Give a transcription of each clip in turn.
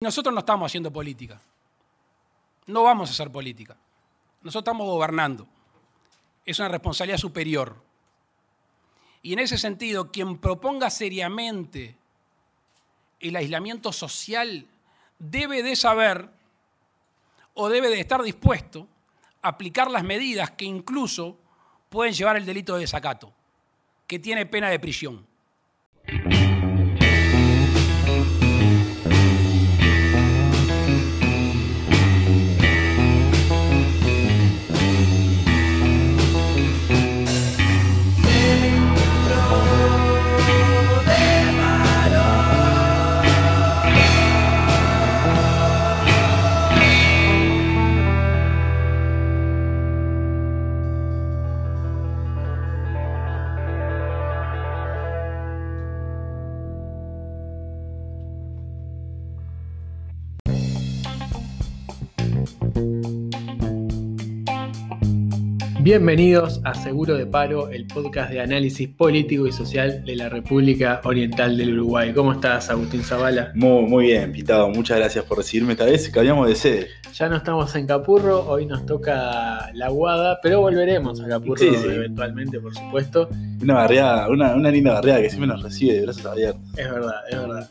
Nosotros no estamos haciendo política. No vamos a hacer política. Nosotros estamos gobernando. Es una responsabilidad superior. Y en ese sentido, quien proponga seriamente el aislamiento social debe de saber o debe de estar dispuesto a aplicar las medidas que incluso pueden llevar el delito de desacato, que tiene pena de prisión. Bienvenidos a Seguro de Paro, el podcast de análisis político y social de la República Oriental del Uruguay. ¿Cómo estás, Agustín Zavala? Muy, muy bien, Pitado. Muchas gracias por recibirme esta vez. Cambiamos de sede. Ya no estamos en Capurro, hoy nos toca La Guada, pero volveremos a Capurro Sí, sí. eventualmente, por supuesto. Una barriada, una, una linda barriada que siempre nos recibe de brazos abiertos. Es verdad, es verdad.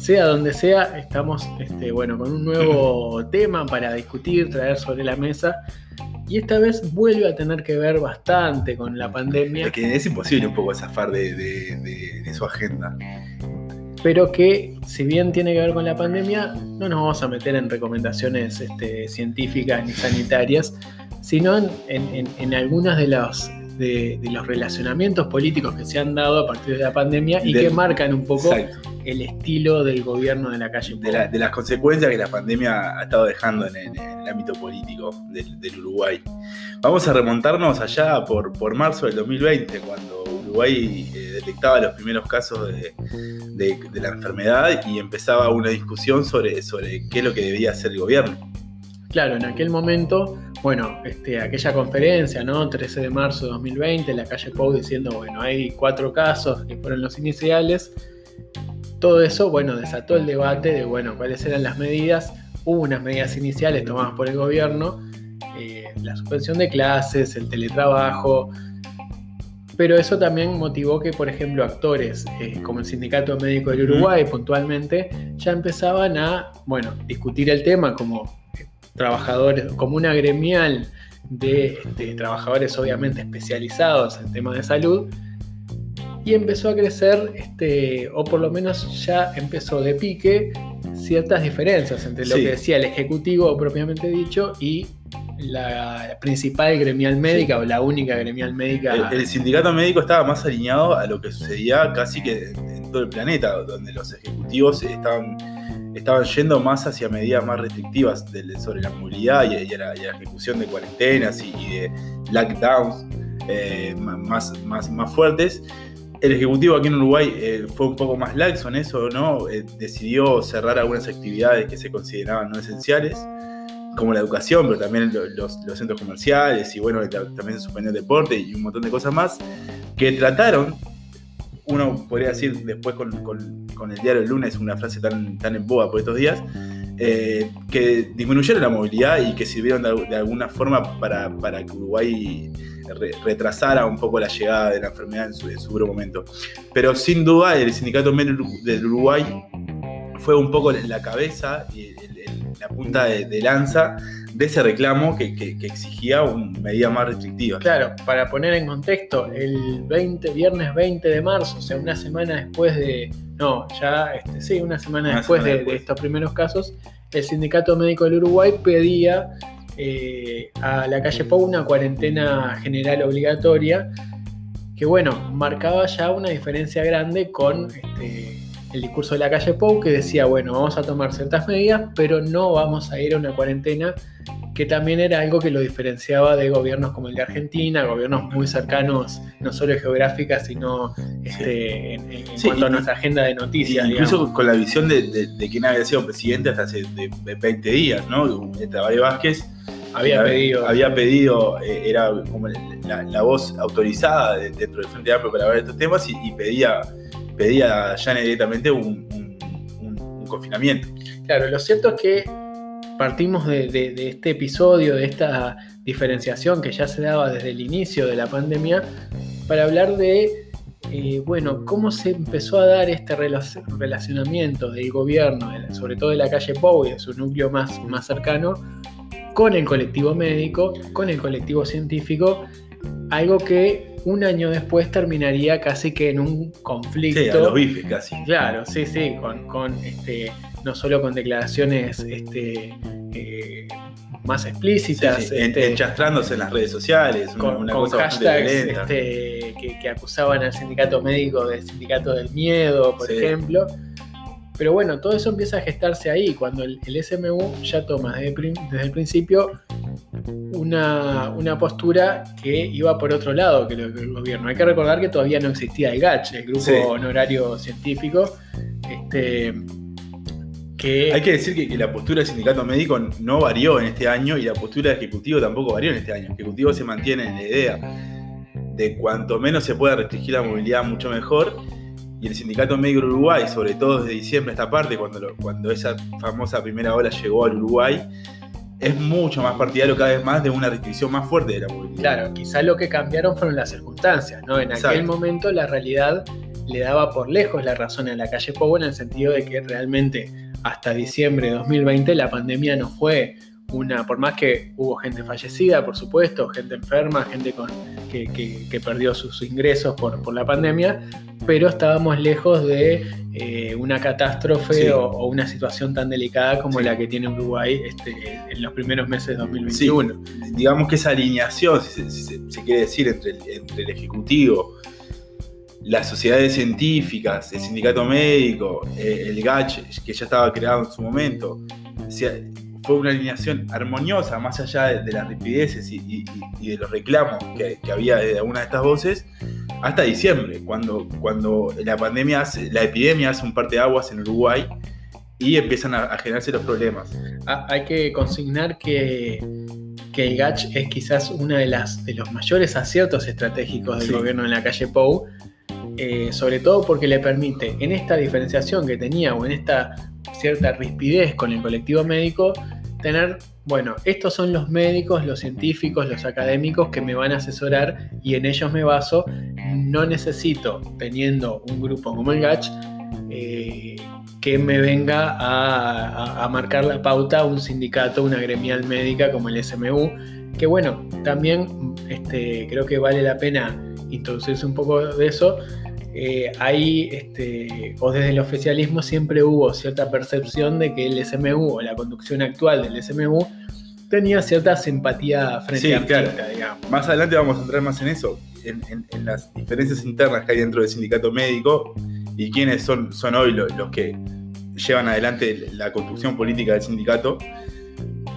Sea donde sea, estamos este, bueno, con un nuevo tema para discutir, traer sobre la mesa. Y esta vez vuelve a tener que ver bastante con la pandemia. Es que es imposible un poco zafar de, de- de- de su agenda. pero que si bien tiene que ver con la pandemia, no nos vamos a meter en recomendaciones este, científicas ni sanitarias, sino en, en- en- en algunos de los, de, de los relacionamientos políticos que se han dado a partir de la pandemia y Del- que marcan un poco Exacto. el estilo del gobierno de la calle. De, la- de las consecuencias que la pandemia ha estado dejando en, en- en el ámbito político del, del Uruguay. Vamos a remontarnos allá por, por marzo del 2020, cuando Uruguay eh, detectaba los primeros casos de, de- de la enfermedad y empezaba una discusión sobre, sobre qué es lo que debía hacer el gobierno. Claro, en aquel momento, bueno, este, aquella conferencia, ¿no? 13 de marzo de 2020, la calle Pou diciendo, bueno, hay cuatro casos que fueron los iniciales. Todo eso, bueno, desató el debate de, bueno, cuáles eran las medidas. Hubo unas medidas iniciales tomadas por el gobierno, eh, la suspensión de clases, el teletrabajo, pero eso también motivó que, por ejemplo, actores eh, como el Sindicato Médico del Uruguay, puntualmente, ya empezaban a, bueno, discutir el tema como trabajadores, como una gremial de trabajadores obviamente especializados en temas de salud, y empezó a crecer, este, o por lo menos ya empezó de pique, ciertas diferencias entre lo Sí. que decía el Ejecutivo propiamente dicho y la principal gremial médica o la única gremial médica. El, el sindicato médico estaba más alineado a lo que sucedía casi que en, en todo el planeta, donde los ejecutivos estaban, estaban yendo más hacia medidas más restrictivas del- sobre la movilidad y, y la, y la ejecución de cuarentenas y, y de lockdowns eh, más, más, más fuertes. El ejecutivo aquí en Uruguay eh, fue un poco más laxo en eso, ¿no? Eh, decidió cerrar algunas actividades que se consideraban no esenciales como la educación, pero también lo- los, los centros comerciales y bueno, ta- también suspendió el deporte y un montón de cosas más que trataron, uno podría decir después con, con- con el diario El lunes una frase tan, tan en boga por estos días, eh, que disminuyeron la movilidad y que sirvieron de, de alguna forma para, para que Uruguay re- retrasara un poco la llegada de la enfermedad en su, en su momento. Pero sin duda el sindicato médico del Uruguay fue un poco la cabeza y la punta de, de lanza de ese reclamo que, que- que exigía un, medidas más restrictivas. Claro, para poner en contexto, el 20, viernes 20 de marzo, o sea, una semana después de. No, ya, este, sí, una semana Una después, semana de, después. de estos primeros casos, el Sindicato Médico del Uruguay pedía eh, a la calle Pau una cuarentena general obligatoria, que bueno, marcaba ya una diferencia grande con este, el discurso de la calle Pou, que decía, bueno, vamos a tomar ciertas medidas, pero no vamos a ir a una cuarentena que también era algo que lo diferenciaba de gobiernos como el de Argentina, gobiernos muy cercanos, no solo geográficas, sino este, en, en Sí, cuanto a nuestra agenda de noticias. incluso digamos. con la visión de, de, de quien había sido presidente hasta hace de- de 20 días, ¿no? Tabaré Vázquez había pedido. había pedido, eh, era como la, la voz autorizada de- dentro del Frente Amplio para hablar de estos temas y, y pedía, pedía ya directamente un, confinamiento. Claro, lo cierto es que partimos de, este episodio, de esta diferenciación que ya se daba desde el inicio de la pandemia, para hablar de, eh, bueno, cómo se empezó a dar este relac- relacionamiento del gobierno, sobre todo de la calle de su núcleo más, más cercano, con el colectivo médico, con el colectivo científico, algo que un año después terminaría casi que en un conflicto. Sí, a los bifes casi. Claro, sí, sí, con, con, este, no solo con declaraciones este, eh, más explícitas, sí, este, enchastrándose en las redes sociales, con, una con cosa hashtags este, que, que acusaban al sindicato médico de sindicato del miedo, por Sí. ejemplo. Pero bueno, todo eso empieza a gestarse ahí, cuando el, el SMU ya toma desde, el principio una, una postura que iba por otro lado que el gobierno. Hay que recordar que todavía no existía el GACH, el Grupo Sí. Honorario Científico, este, que... Hay que decir que, que la postura del sindicato médico no varió en este año y la postura del Ejecutivo tampoco varió en este año. El Ejecutivo se mantiene en la idea de cuanto menos se pueda restringir la movilidad, mucho mejor. Y el Sindicato Médico del Uruguay, sobre todo desde diciembre esta parte, cuando, lo- cuando esa famosa primera ola llegó al Uruguay, es mucho más partidario cada vez más de una restricción más fuerte de la movilidad. Claro, quizá lo que cambiaron fueron las circunstancias, ¿no? En aquel momento la realidad le daba por lejos la razón a la calle Pou en el sentido de que realmente hasta diciembre de 2020 la pandemia no fue una, por más que hubo gente fallecida, por supuesto, gente enferma, gente con, que, que- que perdió sus ingresos por, por la pandemia, pero estábamos lejos de eh, una catástrofe Sí. o, o una situación tan delicada como Sí. la que tiene Uruguay este, en los primeros meses de 2021. digamos que esa alineación, si se, si se- se quiere decir, entre el, entre el Ejecutivo, las sociedades científicas, el sindicato médico, eh, el GACH, que ya estaba creado en su momento, o sea, fue una alineación armoniosa, más allá de, de las ripideces y, y- y de los reclamos que, que había de algunas de estas voces, hasta diciembre, cuando, cuando la pandemia, hace- la epidemia hace un parte de aguas en Uruguay y empiezan a, a generarse los problemas. Ah, hay que consignar que, que el GACH es quizás uno de, las, de los mayores aciertos estratégicos del Sí. gobierno en la calle Pou, eh, sobre todo porque le permite, en esta diferenciación que tenía o en esta cierta rispidez con el colectivo médico, tener, bueno, estos son los médicos, los científicos, los académicos que me van a asesorar y en ellos me baso. No necesito, teniendo un grupo como el GACH, eh, que me venga a, a- marcar la pauta un sindicato, una gremial médica como el SMU, que bueno, también este, creo que vale la pena introducirse un poco de eso. Eh, hay, este, o desde el oficialismo siempre hubo cierta percepción de que el SMU o la conducción actual del SMU tenía cierta simpatía frente Sí, a claro. Digamos. Más adelante vamos a entrar más en eso, en, en- en las diferencias internas que hay dentro del sindicato médico y quiénes son, son hoy lo- los, que llevan adelante la construcción política del sindicato.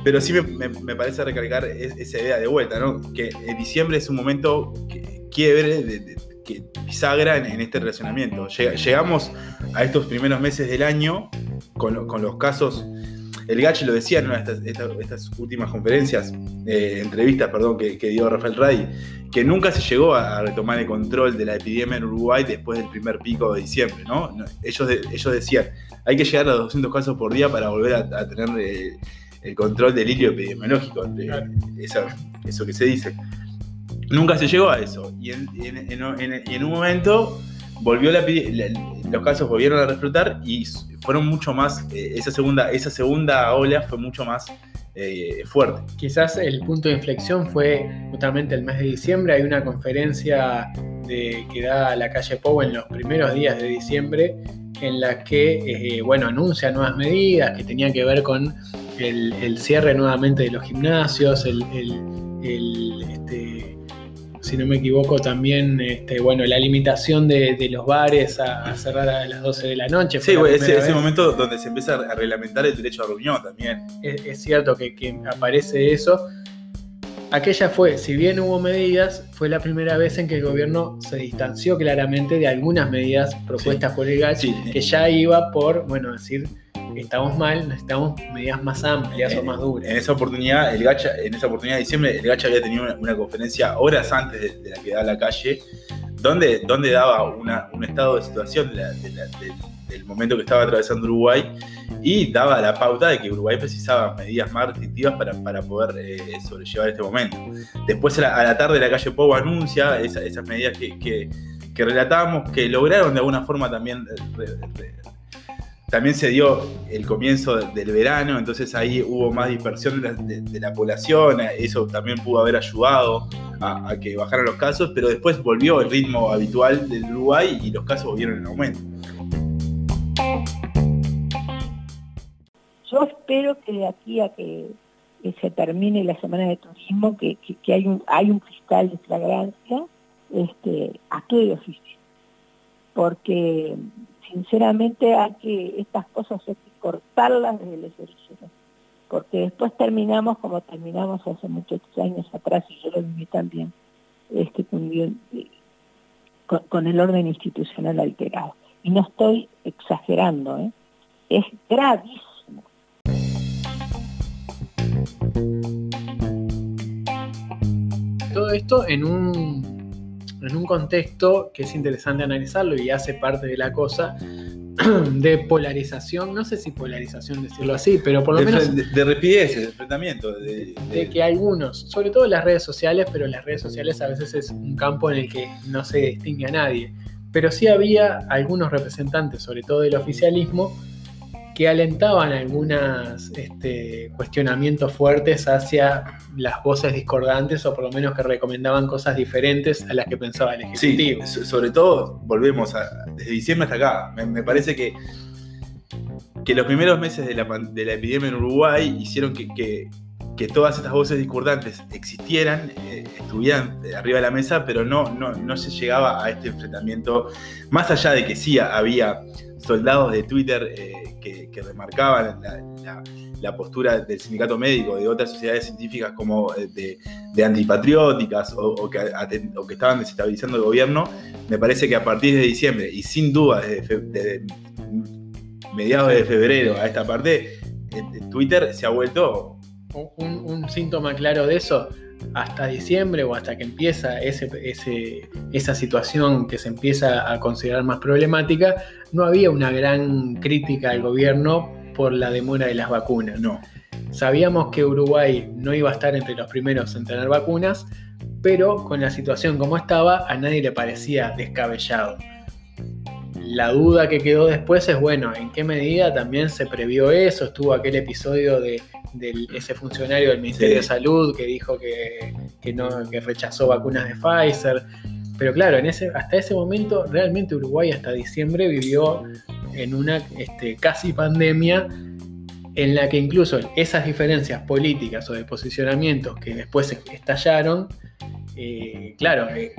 Pero sí me, me- me parece recalcar es- esa idea de vuelta, ¿no? Que diciembre es un momento que- quiebre, de, de- que bisagra en, en este relacionamiento. Llega- llegamos a estos primeros meses del año con, lo- con los casos el Gachi lo decía en una de estas, esta- estas últimas conferencias, eh, entrevistas, perdón, que, que dio Rafael Ray, que nunca se llegó a, a retomar el control de la epidemia en Uruguay después del primer pico de diciembre, ¿no? Ellos, de- ellos decían, hay que llegar a los 200 casos por día para volver a, a tener eh, el control del hilo epidemiológico, de- esa- eso que se dice. Nunca se llegó a eso. Y en, un momento volvió la, la- los casos volvieron a reflotar y fueron mucho más, eh, esa, segunda, esa segunda ola fue mucho más eh, fuerte. Quizás el punto de inflexión fue justamente el mes de diciembre. Hay una conferencia que da la calle Pou en los primeros días de diciembre en la que, eh, bueno, anuncia nuevas medidas que tenían que ver con el, cierre nuevamente de los gimnasios, el, este, si no me equivoco, también, este, bueno, la limitación de, de los bares a, a cerrar a las 12 de la noche. Sí, la ese, ese momento donde se empieza a reglamentar el derecho a reunión también. es, es cierto que, que aparece eso. Aquella fue, si bien hubo medidas, fue la primera vez en que el gobierno se distanció claramente de algunas medidas propuestas por el GACH, Sí. que ya iba por, bueno, decir, estamos mal, necesitamos medidas más amplias o En- más En duras. esa oportunidad, el Gacha, en esa oportunidad de diciembre, el Gacha había tenido una, una conferencia horas antes de, de la que da la calle, donde, donde daba una- un estado de situación de la, de la- de- del momento que estaba atravesando Uruguay y daba la pauta de que Uruguay precisaba medidas más restrictivas para, para poder eh, sobrellevar este momento. Después a la, tarde la calle Pou anuncia esas medidas que, que, que, relatamos, que lograron de alguna forma también eh, también se dio el comienzo del verano, entonces ahí hubo más dispersión de la, población, eso también pudo haber ayudado a, que bajaran los casos, pero después volvió el ritmo habitual del Uruguay y los casos volvieron en aumento. Yo espero que de aquí a que, se termine la semana de turismo, que, hay, un, fiscal de flagrancia, este, actúe de oficio. Porque sinceramente hay que, estas cosas hay que cortarlas desde los orígenes, porque después terminamos como terminamos hace muchos años atrás, y yo lo viví también, este, con, el orden institucional alterado. Y no estoy exagerando, ¿eh? es gravísimo. Todo esto en un en un contexto que es interesante analizarlo y hace parte de la cosa de polarización, no sé si polarización decirlo así, pero por lo menos... De, rapidez, de enfrentamiento. De, de, que algunos, sobre todo las redes sociales, pero las redes sociales a veces es un campo en el que no se distingue a nadie, pero sí había algunos representantes, sobre todo del oficialismo, que alentaban algunos este, cuestionamientos fuertes hacia las voces discordantes o por lo menos que recomendaban cosas diferentes a las que pensaba el Ejecutivo. Sí, sobre todo, volvemos a, desde diciembre hasta acá. Me, parece que, que los primeros meses de la, de la epidemia en Uruguay hicieron que, que, todas estas voces discordantes existieran, eh, estuvieran arriba de la mesa, pero no, no, no se llegaba a este enfrentamiento, más allá de que sí había soldados de Twitter eh, que, remarcaban la, postura del sindicato médico, de otras sociedades científicas como eh, de, antipatrióticas o, que, estaban desestabilizando el gobierno, me parece que a partir de diciembre y sin duda desde, mediados de febrero a esta parte, eh, Twitter se ha vuelto... un síntoma claro de eso hasta diciembre o hasta que empieza ese, esa situación que se empieza a considerar más problemática, no había una gran crítica al gobierno por la demora de las vacunas. No. Sabíamos que Uruguay no iba a estar entre los primeros en tener vacunas, pero con la situación como estaba, a nadie le parecía descabellado. La duda que quedó después es, bueno, ¿en qué medida también se previó eso? Estuvo aquel episodio de de ese funcionario del Ministerio de Salud que dijo que, no, rechazó vacunas de Pfizer. Pero claro, en ese, hasta ese momento realmente Uruguay hasta diciembre vivió en una este, casi pandemia en la que incluso esas diferencias políticas o de posicionamientos que después estallaron, eh, claro, eh,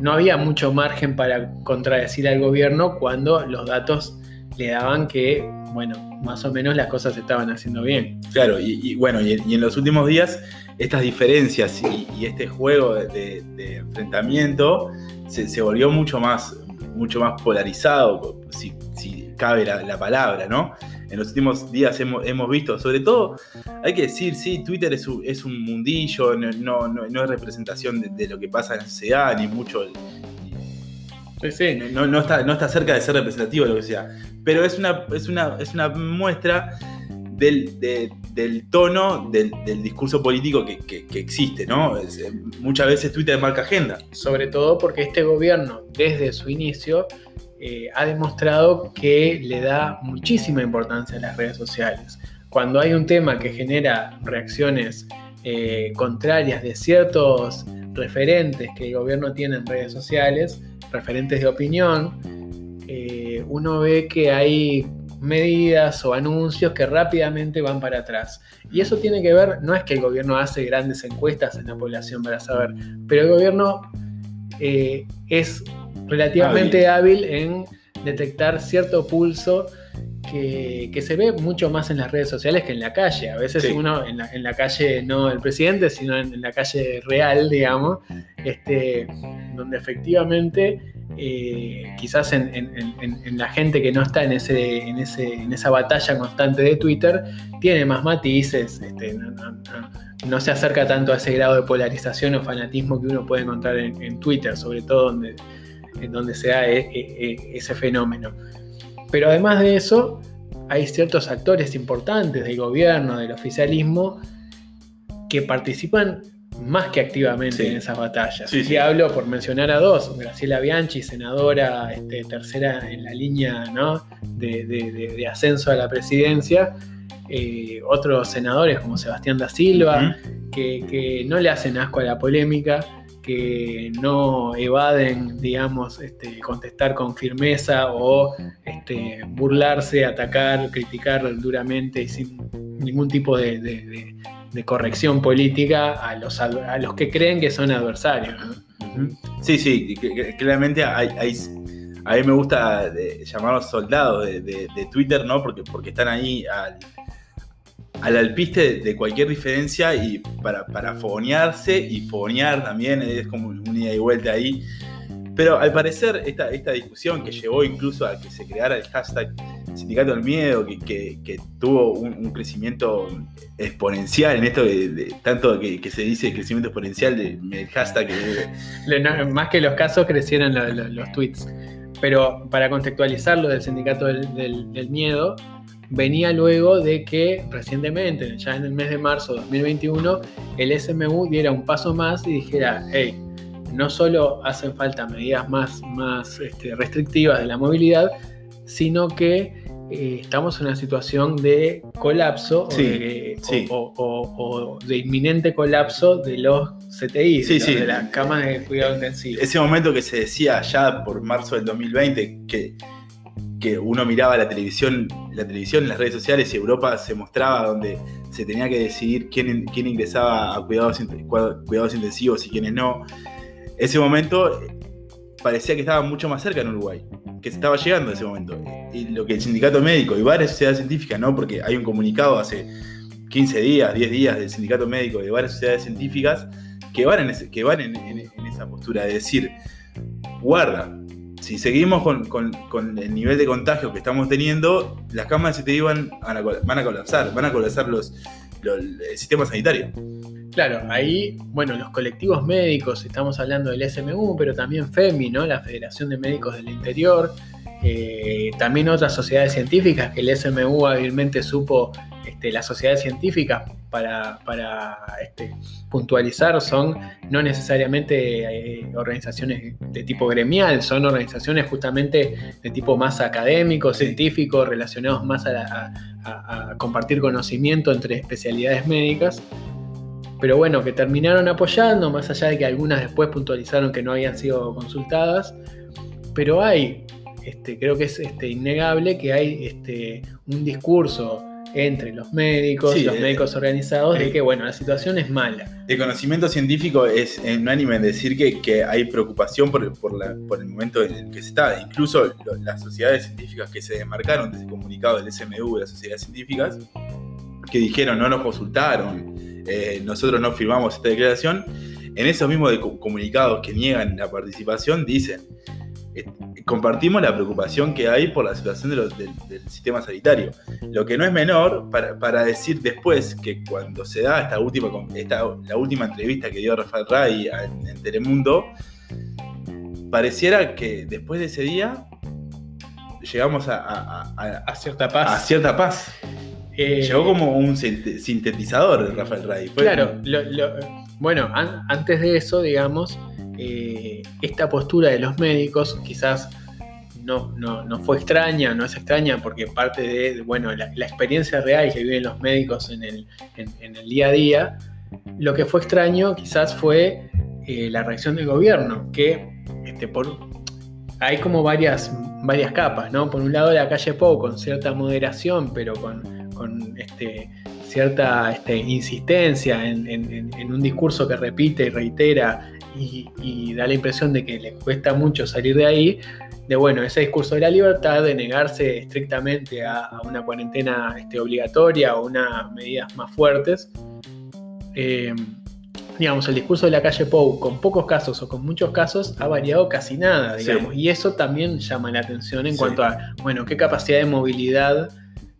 no había mucho margen para contradecir al gobierno cuando los datos le daban que, bueno, más o menos las cosas se estaban haciendo bien. Claro, y, bueno, y, en los últimos días estas diferencias y, este juego de, enfrentamiento se, volvió mucho más, mucho más polarizado, si, cabe la, palabra, ¿no? En los últimos días hemos, visto, sobre todo, hay que decir, sí, Twitter es un, es un mundillo, no, no, es representación de, lo que pasa en la sociedad, ni mucho no, no, está, no está cerca de ser representativo, lo que sea. Pero es una, es una, es una muestra del, del tono del, discurso político que, existe, ¿no? Eh, muchas veces Twitter marca agenda. Sobre todo porque este gobierno, desde su inicio, eh, ha demostrado que le da muchísima importancia a las redes sociales. Cuando hay un tema que genera reacciones eh, contrarias de ciertos referentes que el gobierno tiene en redes sociales, referentes de opinión, eh, uno ve que hay medidas o anuncios que rápidamente van para atrás. Y eso tiene que ver, no es que el gobierno hace grandes encuestas en la población para saber, pero el gobierno eh, es relativamente hábil. en detectar cierto pulso que, se ve mucho más en las redes sociales que en la calle. A veces uno en la, calle, no el presidente, sino en, la calle real, digamos, este, donde efectivamente eh, quizás en, la gente que no está en, ese, en, ese, en esa batalla constante de Twitter, tiene más matices, este, no, se acerca tanto a ese grado de polarización o fanatismo que uno puede encontrar en, Twitter, sobre todo donde, en donde se da e, e, e, ese fenómeno. Pero además de eso, hay ciertos actores importantes del gobierno, del oficialismo, que participan más que activamente Sí. en esas batallas. Sí, y sí. hablo por mencionar a dos, Graciela Bianchi, senadora este, tercera en la línea ¿no? de, de- de- de ascenso a la presidencia, eh, otros senadores como Sebastián da Silva, que no le hacen asco a la polémica, que no evaden, digamos, este, contestar con firmeza o este, burlarse, atacar, criticar duramente y sin ningún tipo de, corrección política a los, a los que creen que son adversarios. Sí, sí, claramente hay, a mí me gusta de- llamarlos soldados de Twitter, ¿no? Porque, porque están ahí al, al alpiste de, de cualquier diferencia y para, para fogonearse y fogonear también, es como un ida y vuelta ahí. Pero al parecer esta, esta discusión que llevó incluso a que se creara el hashtag Sindicato del Miedo, que, que- que tuvo un, un crecimiento exponencial en esto de, de- tanto que, que se dice crecimiento exponencial de- del hashtag eh, Le- no- más que los casos crecieron lo- lo- los tweets. Pero para contextualizar lo del sindicato del, del- del miedo, venía luego de que recientemente, ya en el mes de marzo de 2021, el SMU diera un paso más y dijera, hey, no solo hacen falta medidas más, más este, restrictivas de la movilidad, sino que eh, estamos en una situación de colapso Sí, o, de, sí. o- o- o de inminente colapso de los CTI, Sí, de, sí. de las camas de cuidado intensivo. ese momento que se decía ya por marzo del 2020 que, uno miraba la televisión, la televisión las redes sociales y Europa se mostraba donde se tenía que decidir quién, quién ingresaba a cuidados, cuidados intensivos y quiénes no. Ese momento eh, parecía que estaba mucho más cerca en Uruguay, que se estaba llegando a ese momento. Y lo que el sindicato médico y varias sociedades científicas, ¿no? porque hay un comunicado hace 15 días, 10 días del sindicato médico y de varias sociedades científicas que van en, que van en esa postura de decir, guarda, si seguimos con, con- el nivel de contagio que estamos teniendo, las camas de CTI van a, van a colapsar, van a colapsar los, los- el sistema sanitario. Claro, ahí, bueno, los colectivos médicos, estamos hablando del SMU, pero también FEMI, ¿no? La Federación de Médicos del Interior, eh, también otras sociedades científicas que el SMU hábilmente supo, este, las sociedades científicas para, para, este, puntualizar son no necesariamente eh, organizaciones de tipo gremial, son organizaciones justamente de tipo más académico, científico, relacionados más a, la- a- a- compartir conocimiento entre especialidades médicas pero bueno, que terminaron apoyando, más allá de que algunas después puntualizaron que no habían sido consultadas, pero hay, este, creo que es este, innegable que hay este, un discurso entre los médicos, Sí, los eh, médicos organizados, eh, de que bueno, la situación es mala. El conocimiento científico es unánime en decir que, que hay preocupación por, por la- por el momento en el que se está. Incluso lo- las sociedades científicas que se desmarcaron de ese comunicado del SMU las sociedades científicas, que dijeron no nos consultaron, eh, nosotros no firmamos esta declaración, en esos mismos de- comunicados que niegan la participación dicen, eh, compartimos la preocupación que hay por la situación de del, del sistema sanitario. Lo que no es menor para, para decir después que cuando se da esta última, esta, la última entrevista que dio Rafael Ray en Telemundo, pareciera que después de ese día llegamos a, a- a- A cierta paz. a cierta paz. Eh, Llegó como un sinte- sintetizador Rafael Ray. Fue- Claro, lo- lo- bueno, an- antes de eso, digamos, eh, esta postura de los médicos quizás no, no, no fue extraña, no es extraña porque parte de, bueno, la, experiencia real que viven los médicos en el, en- el día a día. Lo que fue extraño quizás fue eh, la reacción del gobierno, que este, por, hay como varias, varias capas, ¿no? Por un lado la calle Pou con cierta moderación, pero con, con este, cierta este, insistencia en, en- en- en un discurso que repite y reitera y, y da la impresión de que le cuesta mucho salir de ahí, de bueno, ese discurso de la libertad, de negarse estrictamente a, a una cuarentena este, obligatoria o unas medidas más fuertes. Eh, digamos, el discurso de la calle Pou, con pocos casos o con muchos casos, ha variado casi nada, Sí. digamos. Y eso también llama la atención en Sí. cuanto a, bueno, qué capacidad de movilidad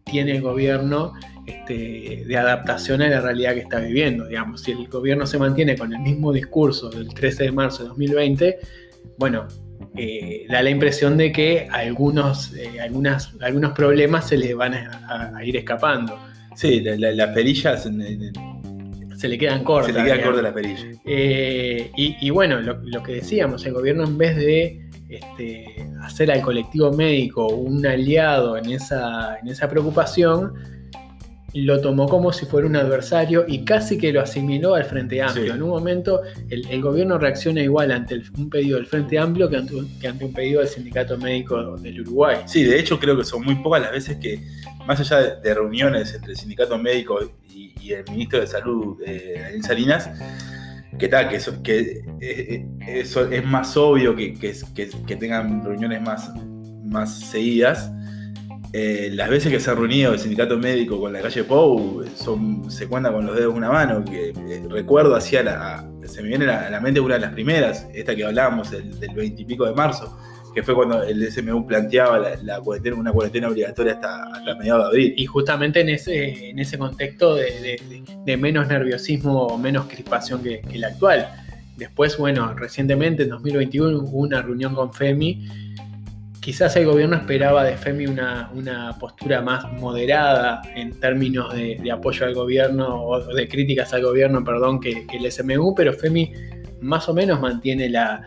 tiene el gobierno este, de adaptación a la realidad que está viviendo. Digamos, si el gobierno se mantiene con el mismo discurso del 13 de marzo de 2020, bueno, eh, da la impresión de que algunos, eh, algunas, algunos problemas se les van a, ir escapando. Sí, las perillas se le quedan cortas. Se le quedan cortas las perillas. Eh, y, bueno, lo, que decíamos, el gobierno en vez de este, hacer al colectivo médico un aliado en esa, en esa preocupación, lo tomó como si fuera un adversario y casi que lo asimiló al Frente Amplio. En un momento el, gobierno reacciona igual ante un pedido del Frente Amplio que ante, un pedido del Sindicato Médico del Uruguay. Sí, de hecho creo que son muy pocas las veces que, más allá de, reuniones entre el Sindicato Médico y, el Ministro de Salud, eh, Salinas, que tal, que, eso, que eh, eso es más obvio que, que, tengan reuniones más, más seguidas eh, las veces que se ha reunido el sindicato médico con la calle Pou se cuenta con los dedos de una mano, que eh, recuerdo hacia se me viene a la mente una de las primeras, esta que hablábamos el, del 20 y pico de marzo, que fue cuando el SMU planteaba la, cuarentena, una cuarentena obligatoria hasta, hasta mediados de abril. Y justamente en ese, en ese contexto de, menos nerviosismo o menos crispación que, que la actual. Después, bueno, recientemente en 2021 hubo una reunión con FEMI quizás el gobierno esperaba de FEMI una, postura más moderada en términos de, apoyo al gobierno o de críticas al gobierno, perdón, que, el SMU, pero FEMI más o menos mantiene la,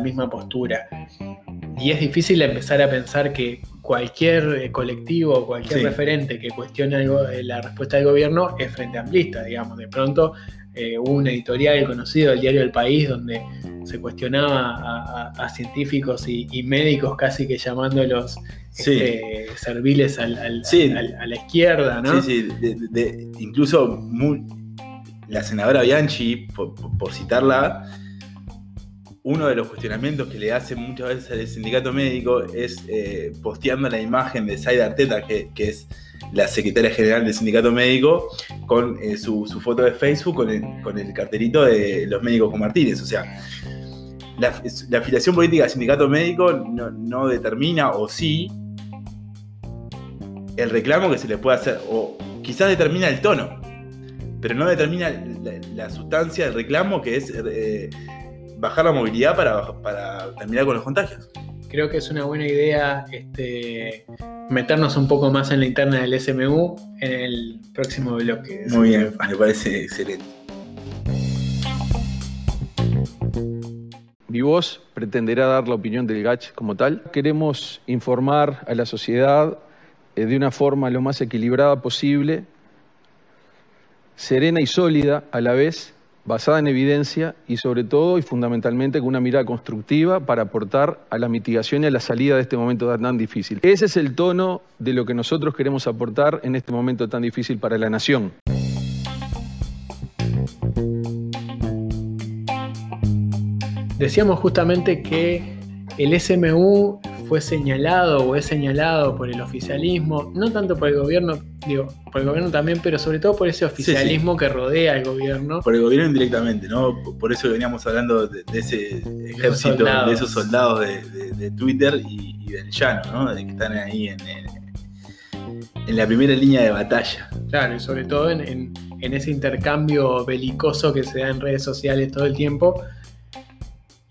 misma postura. Y es difícil empezar a pensar que cualquier colectivo, cualquier referente que cuestione algo, eh, la respuesta del gobierno es frente amplista, digamos. De pronto eh, hubo un editorial conocido del diario El País donde se cuestionaba a, científicos y, médicos casi que llamándolos este, serviles a la izquierda, ¿no? Sí, sí, incluso la senadora Bianchi, por, citarla, uno de los cuestionamientos que le hace muchas veces al sindicato médico es eh, posteando la imagen de Saida Arteta, que, es la secretaria general del sindicato médico, con eh, su, foto de Facebook, con el, con el cartelito de los médicos con Martínez. O sea, la, afiliación política del sindicato médico no, determina, o sí, el reclamo que se le puede hacer, o quizás determina el tono, pero no determina la, sustancia del reclamo que es eh, bajar la movilidad para, terminar con los contagios. Creo que es una buena idea este, meternos un poco más en la interna del SMU en el próximo bloque. Muy bien, me parece excelente. Mi voz pretenderá dar la opinión del GACH como tal. Queremos informar a la sociedad eh, de una forma lo más equilibrada posible, serena y sólida a la vez, basada en evidencia y sobre todo y fundamentalmente con una mirada constructiva para aportar a la mitigación y a la salida de este momento tan difícil. Ese es el tono de lo que nosotros queremos aportar en este momento tan difícil para la nación. Decíamos justamente que el SMU fue señalado o es señalado por el oficialismo, no tanto por el gobierno, digo, por el gobierno también, pero sobre todo por ese oficialismo que rodea al gobierno. Por el gobierno indirectamente, ¿no? Por eso veníamos hablando de, ese ejército, de esos soldados de, Twitter y, del llano, ¿no? De que están ahí en, en, la primera línea de batalla. Claro, y sobre todo en, en ese intercambio belicoso que se da en redes sociales todo el tiempo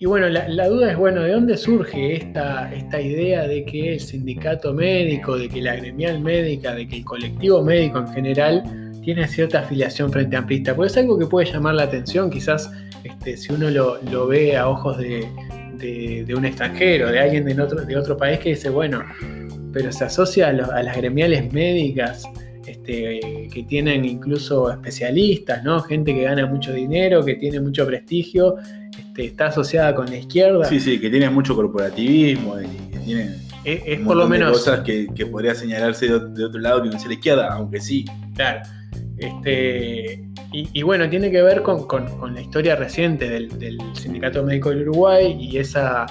y bueno, la, duda es, bueno, ¿de dónde surge esta, esta idea de que el sindicato médico, de que la gremial médica, de que el colectivo médico en general tiene cierta afiliación frente a amplista? Porque es algo que puede llamar la atención, quizás este, si uno lo, ve a ojos de, un extranjero, de alguien de otro, de otro país que dice, bueno, pero se asocia a, las gremiales médicas este, que tienen incluso especialistas, ¿no? Gente que gana mucho dinero, que tiene mucho prestigio este, está asociada con la izquierda. Sí, sí, que tiene mucho corporativismo y que tiene es, por lo menos cosas que, podría señalarse de, otro lado que no sea la izquierda, aunque sí. Claro. Este, y, bueno, tiene que ver con, la historia reciente del, Sindicato Médico del Uruguay y esa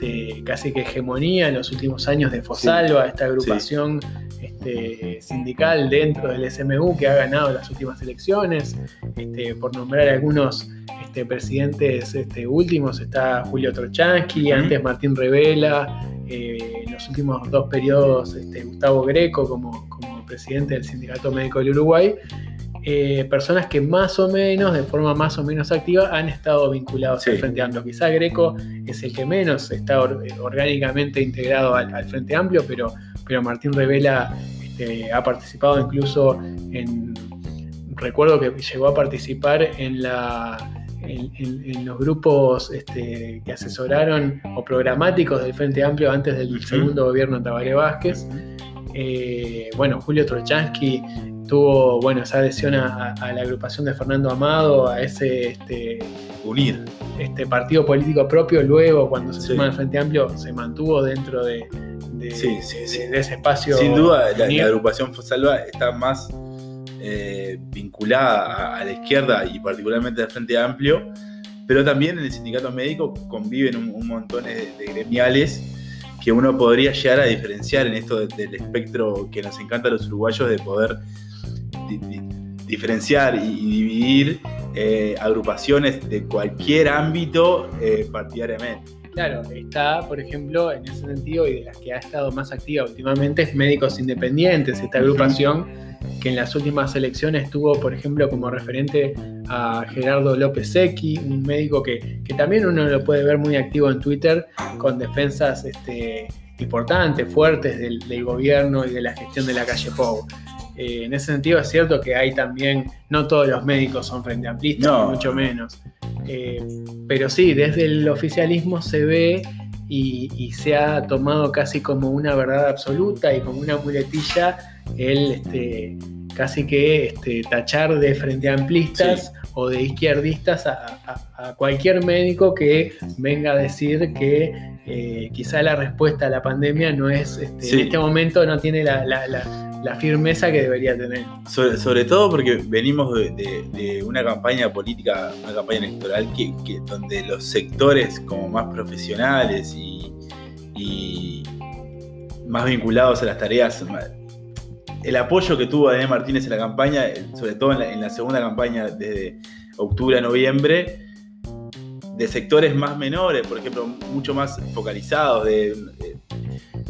este, casi que hegemonía en los últimos años de Fosalva, esta agrupación este, sindical dentro del SMU que ha ganado las últimas elecciones. Este, por nombrar algunos presidentes últimos, está Julio Trochansky, antes Martín Revela, eh, en los últimos dos periodos Gustavo Greco como, como presidente del Sindicato Médico del Uruguay. Eh, personas que más o menos, de forma más o menos activa, han estado vinculados Sí. al Frente Amplio. Quizá Greco es el que menos está or- eh, orgánicamente integrado al, al Frente Amplio, pero, pero Martín Revela este, ha participado incluso en. Recuerdo que llegó a participar en la. En, en- en los grupos este, que asesoraron o programáticos del Frente Amplio antes del segundo gobierno de Tabaré Vázquez. Eh, bueno, Julio Trochansky tuvo bueno, esa adhesión a, a la agrupación de Fernando Amado, a ese este, Unir. este partido político propio, luego cuando se Sí. suma al Frente Amplio se mantuvo dentro de, de- Sí, sí, de- sí. de ese espacio. Sin duda, la, la agrupación Fosalva está más eh, vinculada a, a la izquierda y particularmente al Frente Amplio, pero también en el sindicato médico conviven un, un montón de gremiales que uno podría llegar a diferenciar en esto de- del espectro que nos encanta a los uruguayos de poder di- di- diferenciar y, y dividir eh, agrupaciones de cualquier ámbito eh, partidariamente. Claro, está, por ejemplo, en ese sentido, y de las que ha estado más activa últimamente, es Médicos Independientes, esta agrupación que en las últimas elecciones tuvo, por ejemplo, como referente a Gerardo López Secchi, un médico que, que también uno lo puede ver muy activo en Twitter, con defensas este, importantes, fuertes del, del gobierno y de la gestión de la calle Pou. Eh, en ese sentido es cierto que hay también, no todos los médicos son frente amplistas, No. mucho menos. Eh, pero sí, desde el oficialismo se ve y, y se ha tomado casi como una verdad absoluta y como una muletilla el este, casi que este, tachar de frente amplistas o de izquierdistas a, a- a cualquier médico que venga a decir que eh, quizá la respuesta a la pandemia no es, este, Sí. en este momento no tiene la, la- la- la firmeza que debería tener. Sobre, todo porque venimos de, una campaña política, una campaña electoral que, donde los sectores como más profesionales y, más vinculados a las tareas, el apoyo que tuvo Daniel Martínez en la campaña, sobre todo en la, segunda campaña desde octubre a noviembre, de sectores más menores, por ejemplo, mucho más focalizados, de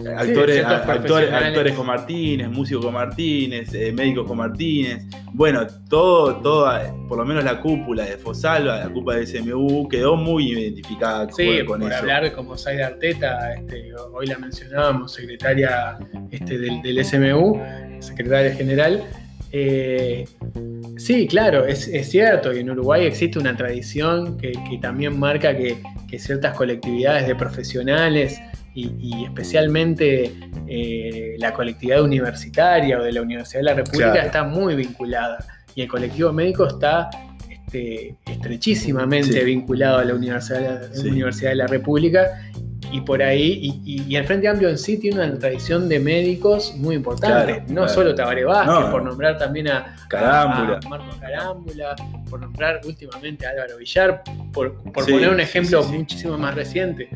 actores, actores, actores con Martínez, músicos con Martínez, eh, médicos con Martínez. Bueno, todo, toda, por lo menos la cúpula de Fosalva, la cúpula de SMU, quedó muy identificada con, Sí, con por eso. hablar como Zaida Arteta, este, hoy la mencionábamos, secretaria este, del, del SMU, secretaria general. Eh, sí, claro, es, es cierto, y en Uruguay existe una tradición que, que también marca que, que ciertas colectividades de profesionales y, y especialmente eh, la colectividad universitaria o de la Universidad de la República Claro. está muy vinculada y el colectivo médico está este, estrechísimamente Sí. vinculado a la Universidad, Sí. Universidad de la República y por ahí, y, y- y el Frente Amplio en sí tiene una tradición de médicos muy importante, Claro, no claro. solo Tabaré Vázquez, No, por nombrar también a, Carámbula. a Marcos Carámbula, por nombrar últimamente a Álvaro Villar, por, por Sí, poner un ejemplo sí, sí. muchísimo más reciente.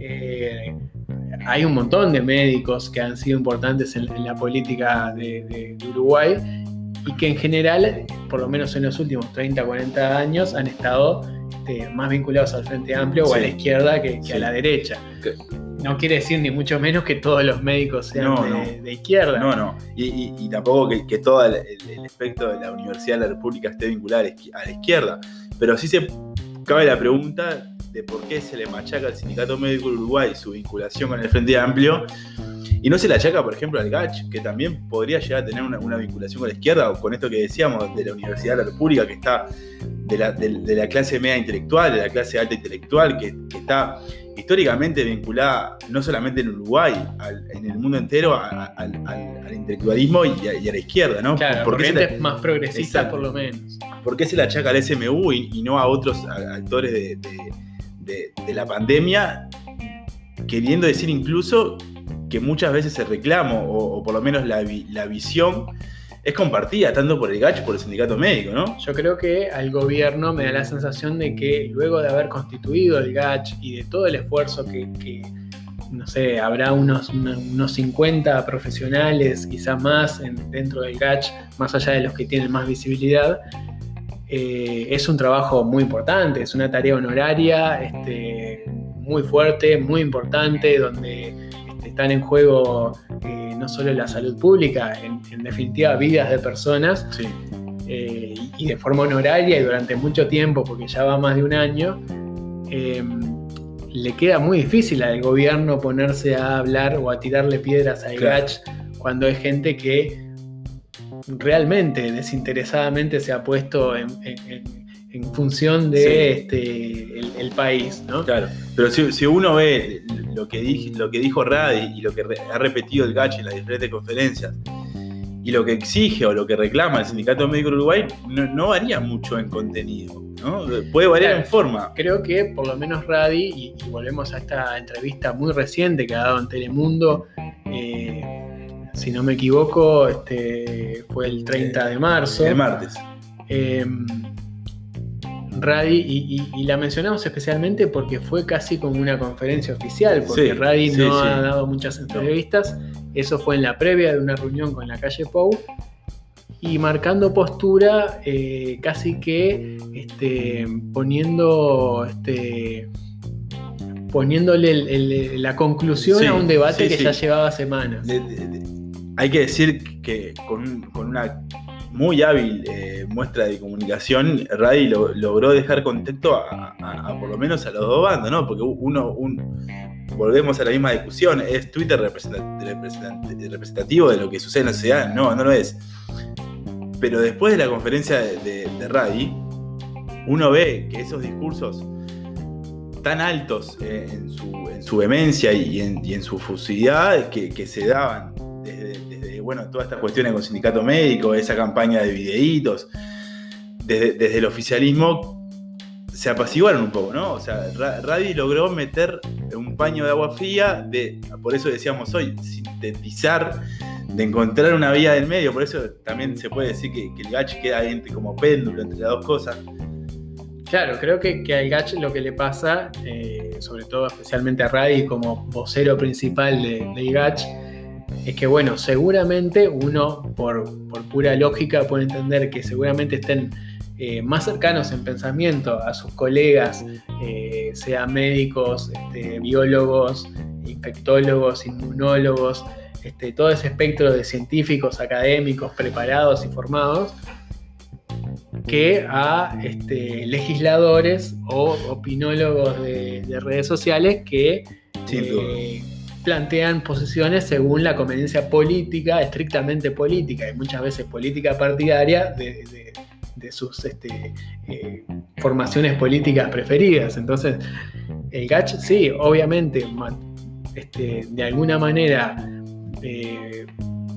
Eh, hay un montón de médicos que han sido importantes en, en la política de, de- de Uruguay y que en general, por lo menos en los últimos 30, 40 años, han estado este, más vinculados al Frente Amplio o a la izquierda que, que Sí. a la derecha. No quiere decir ni mucho menos que todos los médicos sean No, de, no. de izquierda. No, no. Y, y- y tampoco que, que todo el, el- el espectro de la Universidad de la República esté vinculado a la izquierda. Pero sí se cabe la pregunta de por qué se le machaca al Sindicato Médico Uruguay su vinculación con el Frente Amplio. Y no se le achaca, por ejemplo, al GACH, que también podría llegar a tener una, vinculación con la izquierda, o con esto que decíamos de la Universidad de la República, que está de la, de- la clase media intelectual, de la clase alta intelectual, que está históricamente vinculada no solamente en Uruguay, al- en el mundo entero, a- a- al, al- al intelectualismo y a, y a la izquierda, ¿no? Claro, ¿Por qué se corrientes le- más progresistas Exacto. por lo menos. ¿Por qué se le achaca al SMU y, y no a otros actores de, de- de- de la pandemia? Queriendo decir incluso que muchas veces el reclamo, o, o por lo menos la, la visión, es compartida tanto por el GACH por el sindicato médico, ¿no? Yo creo que al gobierno me da la sensación de que luego de haber constituido el GACH y de todo el esfuerzo que, no sé, habrá unos, unos 50 profesionales, quizá más, en- dentro del GACH, más allá de los que tienen más visibilidad, eh, es un trabajo muy importante, es una tarea honoraria este, muy fuerte, muy importante, donde están en juego eh, no solo la salud pública, en, en definitiva vidas de personas Sí. eh, y de forma honoraria y durante mucho tiempo, porque ya va más de un año, eh, le queda muy difícil al gobierno ponerse a hablar o a tirarle piedras al Claro. GACH cuando hay gente que realmente desinteresadamente se ha puesto en, en- en- en función de Sí. este, el, el país, ¿no? Claro, pero si, si uno ve lo que, dije, lo que dijo Radi y lo que ha repetido el Gachi en las diferentes conferencias y lo que exige o lo que reclama el Sindicato Médico Uruguay, no, no varía mucho en contenido, ¿no? Puede variar Claro. en forma. Creo que por lo menos Radi, y, y volvemos a esta entrevista muy reciente que ha dado en Telemundo, eh, si no me equivoco, este, fue el 30 de marzo. El martes. Eh, Radi, y, y- y la mencionamos especialmente porque fue casi como una conferencia oficial, porque Sí, Radi sí, no sí. ha dado muchas entrevistas. Eso fue en la previa de una reunión con la calle Pou. Y marcando postura, eh, casi que este, poniendo este, poniéndole el- el- la conclusión a un debate que ya llevaba semanas. De- de- de- hay que decir que con, con una muy hábil eh, muestra de comunicación, Radi lo- logró dejar contento a, por lo menos a los dos bandos, ¿no? Porque uno, un, volvemos a la misma discusión, ¿es Twitter representa- representa- representativo de lo que sucede en la sociedad? No, no lo es. Pero después de la conferencia de, de, Radi, uno ve que esos discursos tan altos eh, en, su, en su vehemencia y en, su fusilidad que, se daban bueno, todas estas cuestiones con sindicato médico, esa campaña de videitos, desde, desde el oficialismo se apaciguaron un poco, ¿no? O sea, Ra- Radi logró meter un paño de agua fría, de, por eso decíamos hoy, sintetizar, de encontrar una vía del medio, por eso también se puede decir que, el Gach queda entre- como péndulo entre las dos cosas. Claro, creo que, que al Gach lo que le pasa, eh, sobre todo especialmente a Radi como vocero principal de- del Gach, es que bueno, seguramente uno por, por pura lógica puede entender que seguramente estén eh, más cercanos en pensamiento a sus colegas, eh, sean médicos, este, biólogos, infectólogos, inmunólogos, este, todo ese espectro de científicos, académicos, preparados y formados, que a este, legisladores o opinólogos de, de redes sociales que eh, plantean posiciones según la conveniencia política, estrictamente política y muchas veces política partidaria de, sus este, eh, formaciones políticas preferidas. Entonces, el GACH sí, obviamente, este, de alguna manera eh,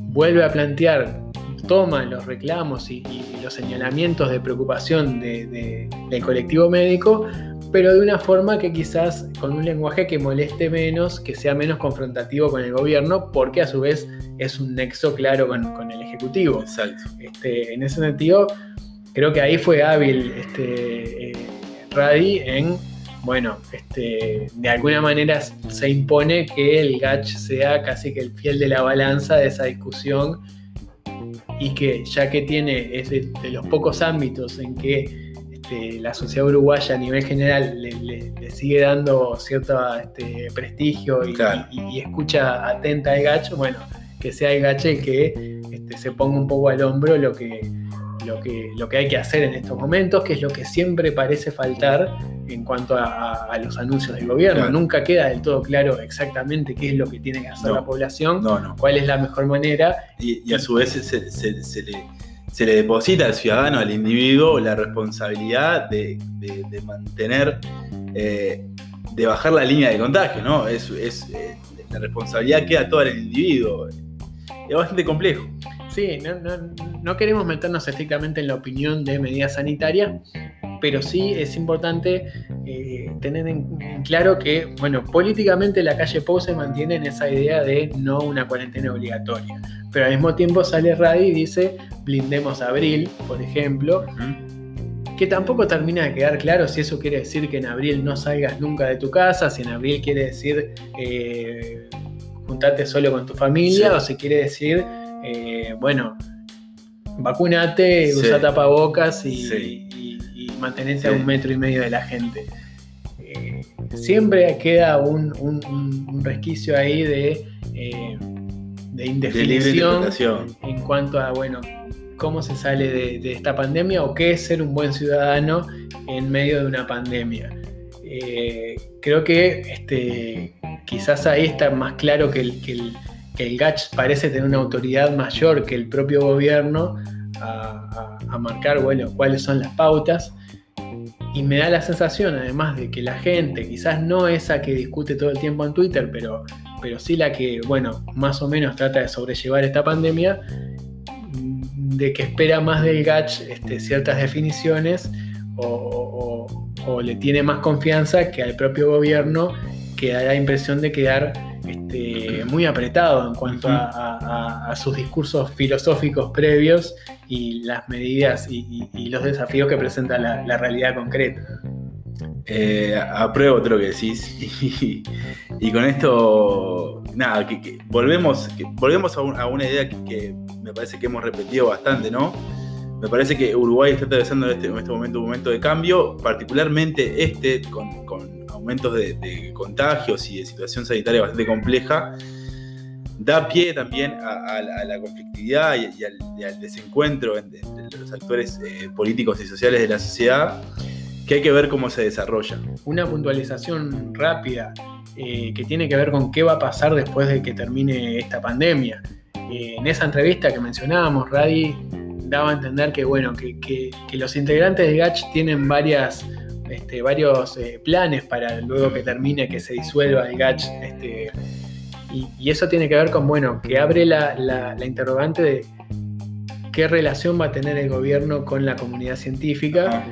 vuelve a plantear, toma los reclamos y, los señalamientos de preocupación de- de- del colectivo médico, pero de una forma que quizás con un lenguaje que moleste menos, que sea menos confrontativo con el gobierno, porque a su vez es un nexo claro con, con el Ejecutivo. Exacto. Este, en ese sentido, creo que ahí fue hábil este, eh, Radi en, bueno, este, de alguna manera se impone que el GACH sea casi que el fiel de la balanza de esa discusión y que ya que tiene, es de, de los pocos ámbitos en que este, la sociedad uruguaya a nivel general le, le- le sigue dando cierto este, prestigio y, Claro. y- y escucha atenta al gacho, bueno, que sea el gacho el que este, se ponga un poco al hombro lo que, lo, que, lo que hay que hacer en estos momentos, que es lo que siempre parece faltar en cuanto a, a- a los anuncios del gobierno. Claro. Nunca queda del todo claro exactamente qué es lo que tiene que hacer No. la población, No, no. cuál es la mejor manera Y, y a su vez se, se- se le, se le deposita al ciudadano, al individuo, la responsabilidad de, de- mantener, eh, de bajar la línea de contagio, ¿no? Es, es, eh, la responsabilidad queda toda en el individuo. Es bastante complejo. Sí, no, no- no queremos meternos estrictamente en la opinión de medidas sanitarias, pero sí es importante eh, tener en, en claro que, bueno, políticamente la calle Pou se mantiene en esa idea de no una cuarentena obligatoria, pero al mismo tiempo sale Radi y dice blindemos abril, por ejemplo, que tampoco termina de quedar claro si eso quiere decir que en abril no salgas nunca de tu casa, si en abril quiere decir eh, juntate solo con tu familia, Sí. o si quiere decir, eh, bueno, vacunate, Sí. usa tapabocas y, Sí. y- y mantenete Sí. a un metro y medio de la gente. Eh, siempre queda un, un- un- un resquicio ahí de, eh, de indefinición en cuanto a, bueno, cómo se sale de, de esta pandemia o qué es ser un buen ciudadano en medio de una pandemia. Eh, creo que este, quizás ahí está más claro que el, que el, el GACH parece tener una autoridad mayor que el propio gobierno a, marcar bueno, cuáles son las pautas. Y me da la sensación, además, de que la gente, quizás no esa que discute todo el tiempo en Twitter, pero, pero sí la que, bueno, más o menos trata de sobrellevar esta pandemia, de que espera más del GACH este, ciertas definiciones o, o- o le tiene más confianza que al propio gobierno, que da la impresión de quedar este, muy apretado en cuanto a, a- a- a sus discursos filosóficos previos y las medidas y, y- y los desafíos que presenta la, la realidad concreta. Eh, apruebo todo lo que decís. Y, y con esto, nada, que, que volvemos, que volvemos a, un- a una idea que, que me parece que hemos repetido bastante, ¿no? Me parece que Uruguay está atravesando en este, en este momento un momento de cambio, particularmente este, con, con aumentos de, de contagios y de situación sanitaria bastante compleja, da pie también a, a a la conflictividad y, y al, y al desencuentro entre, entre los actores eh, políticos y sociales de la sociedad, que hay que ver cómo se desarrolla. Una puntualización rápida eh, que tiene que ver con qué va a pasar después de que termine esta pandemia. Eh, en esa entrevista que mencionábamos, Radi daba a entender que, bueno, que los integrantes de GACH tienen varias, este, varios eh, planes para luego que termine, que se disuelva el GACH. este, y, y eso tiene que ver con, bueno, que abre la, la- la interrogante de qué relación va a tener el gobierno con la comunidad científica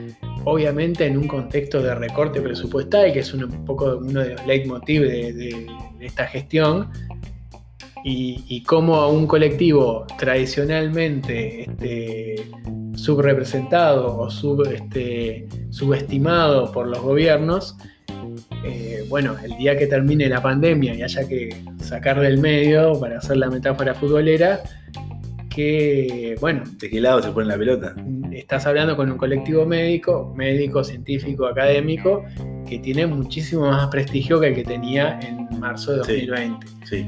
obviamente en un contexto de recorte presupuestal, que es un, un poco uno de los leitmotiv de, esta gestión, y, y cómo a un colectivo tradicionalmente este, subrepresentado o sub, este, subestimado por los gobiernos, eh, bueno, el día que termine la pandemia y haya que sacar del medio, para hacer la metáfora futbolera, que, bueno, ¿De qué lado se pone la pelota? estás hablando con un colectivo médico, médico, científico, académico, que tiene muchísimo más prestigio que el que tenía en marzo de Sí. 2020. Sí.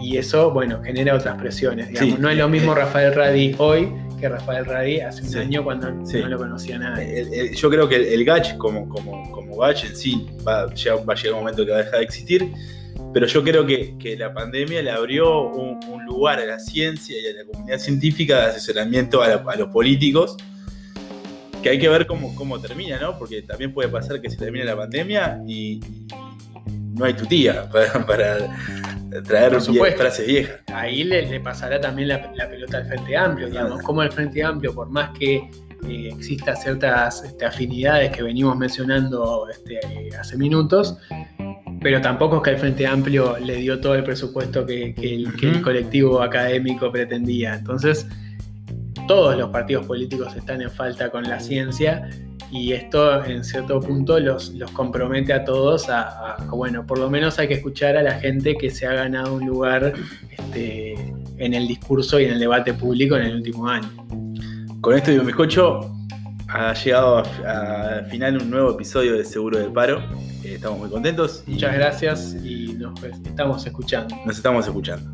Y eso, bueno, genera otras presiones. Digamos. Sí. No es lo mismo Rafael Radi hoy que Rafael Radi hace un Sí. año cuando Sí. no lo conocía nadie. Yo creo que el, el GACH como, como, como GACH en sí va, ya va a llegar un momento que va a dejar de existir, pero yo creo que, que la pandemia le abrió un, un lugar a la ciencia y a la comunidad científica de asesoramiento a, la- a los políticos, que hay que ver cómo, cómo termina, ¿no? Porque también puede pasar que se termine la pandemia y, no hay tu tía para, para traer vie- frases viejas. Ahí le, le pasará también la, la pelota al Frente Amplio, digamos, como el Frente Amplio, por más que eh, exista ciertas este, afinidades que venimos mencionando este, hace minutos, pero tampoco es que el Frente Amplio le dio todo el presupuesto que, que el, que el Ujú. colectivo académico pretendía. Entonces, todos los partidos políticos están en falta con la ciencia y esto en cierto punto los, los compromete a todos a, a- a, bueno, por lo menos hay que escuchar a la gente que se ha ganado un lugar este, en el discurso y en el debate público en el último año. Con esto y un bizcocho ha llegado al final un nuevo episodio de Seguro del Paro. Eh, estamos muy contentos y Muchas gracias y nos estamos escuchando. nos estamos escuchando.